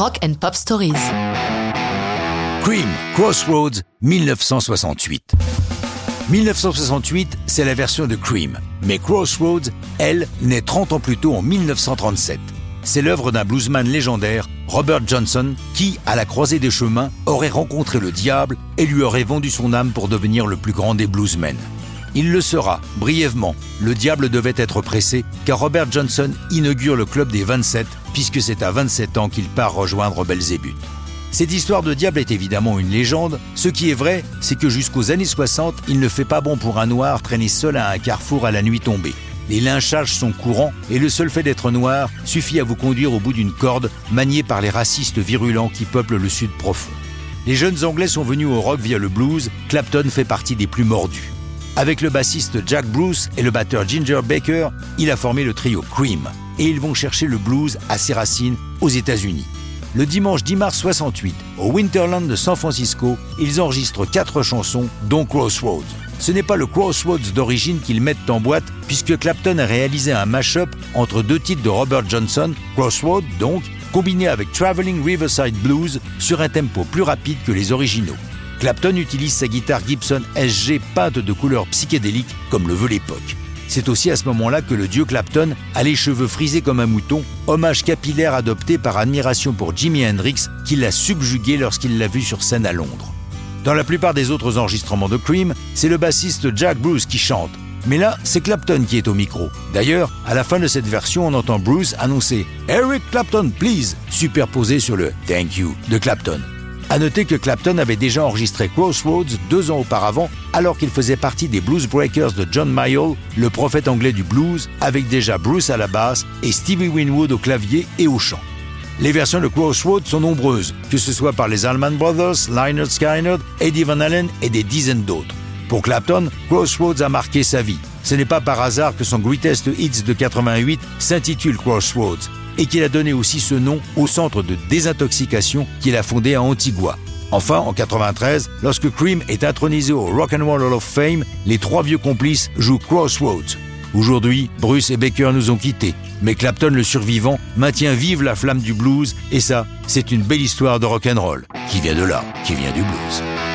Rock and Pop Stories. Cream, Crossroads, 1968. 1968, c'est la version de Cream, mais Crossroads, elle, naît 30 ans plus tôt en 1937. C'est l'œuvre d'un bluesman légendaire, Robert Johnson, qui, à la croisée des chemins, aurait rencontré le diable et lui aurait vendu son âme pour devenir le plus grand des bluesmen. Il le sera, brièvement. Le diable devait être pressé, car Robert Johnson inaugure le club des 27, puisque c'est à 27 ans qu'il part rejoindre Belzébuth. Cette histoire de diable est évidemment une légende. Ce qui est vrai, c'est que jusqu'aux années 60, il ne fait pas bon pour un noir traîner seul à un carrefour à la nuit tombée. Les lynchages sont courants et le seul fait d'être noir suffit à vous conduire au bout d'une corde maniée par les racistes virulents qui peuplent le sud profond. Les jeunes Anglais sont venus au rock via le blues, Clapton fait partie des plus mordus. Avec le bassiste Jack Bruce et le batteur Ginger Baker, il a formé le trio Cream et ils vont chercher le blues à ses racines aux États-Unis. Le dimanche 10 mars 68, au Winterland de San Francisco, ils enregistrent quatre chansons, dont Crossroads. Ce n'est pas le Crossroads d'origine qu'ils mettent en boîte, puisque Clapton a réalisé un mash-up entre deux titres de Robert Johnson, Crossroads donc, combiné avec Traveling Riverside Blues sur un tempo plus rapide que les originaux. Clapton utilise sa guitare Gibson SG peinte de couleurs psychédéliques comme le veut l'époque. C'est aussi à ce moment-là que le dieu Clapton a les cheveux frisés comme un mouton, hommage capillaire adopté par admiration pour Jimi Hendrix qui l'a subjugué lorsqu'il l'a vu sur scène à Londres. Dans la plupart des autres enregistrements de Cream, c'est le bassiste Jack Bruce qui chante. Mais là, c'est Clapton qui est au micro. D'ailleurs, à la fin de cette version, on entend Bruce annoncer Eric Clapton, please, superposé sur le Thank you de Clapton. À noter que Clapton avait déjà enregistré Crossroads deux ans auparavant, alors qu'il faisait partie des Blues Breakers de John Mayall, le prophète anglais du blues, avec déjà Bruce à la basse et Stevie Winwood au clavier et au chant. Les versions de Crossroads sont nombreuses, que ce soit par les Allman Brothers, Lynyrd Skynyrd, Eddie Van Halen et des dizaines d'autres. Pour Clapton, Crossroads a marqué sa vie. Ce n'est pas par hasard que son Greatest Hits de 88 s'intitule Crossroads et qu'il a donné aussi ce nom au centre de désintoxication qu'il a fondé à Antigua. Enfin, en 93, lorsque Cream est intronisé au Rock and Roll Hall of Fame, les trois vieux complices jouent Crossroads. Aujourd'hui, Bruce et Baker nous ont quittés, mais Clapton, le survivant, maintient vive la flamme du blues, et ça, c'est une belle histoire de rock and roll qui vient de là, qui vient du blues.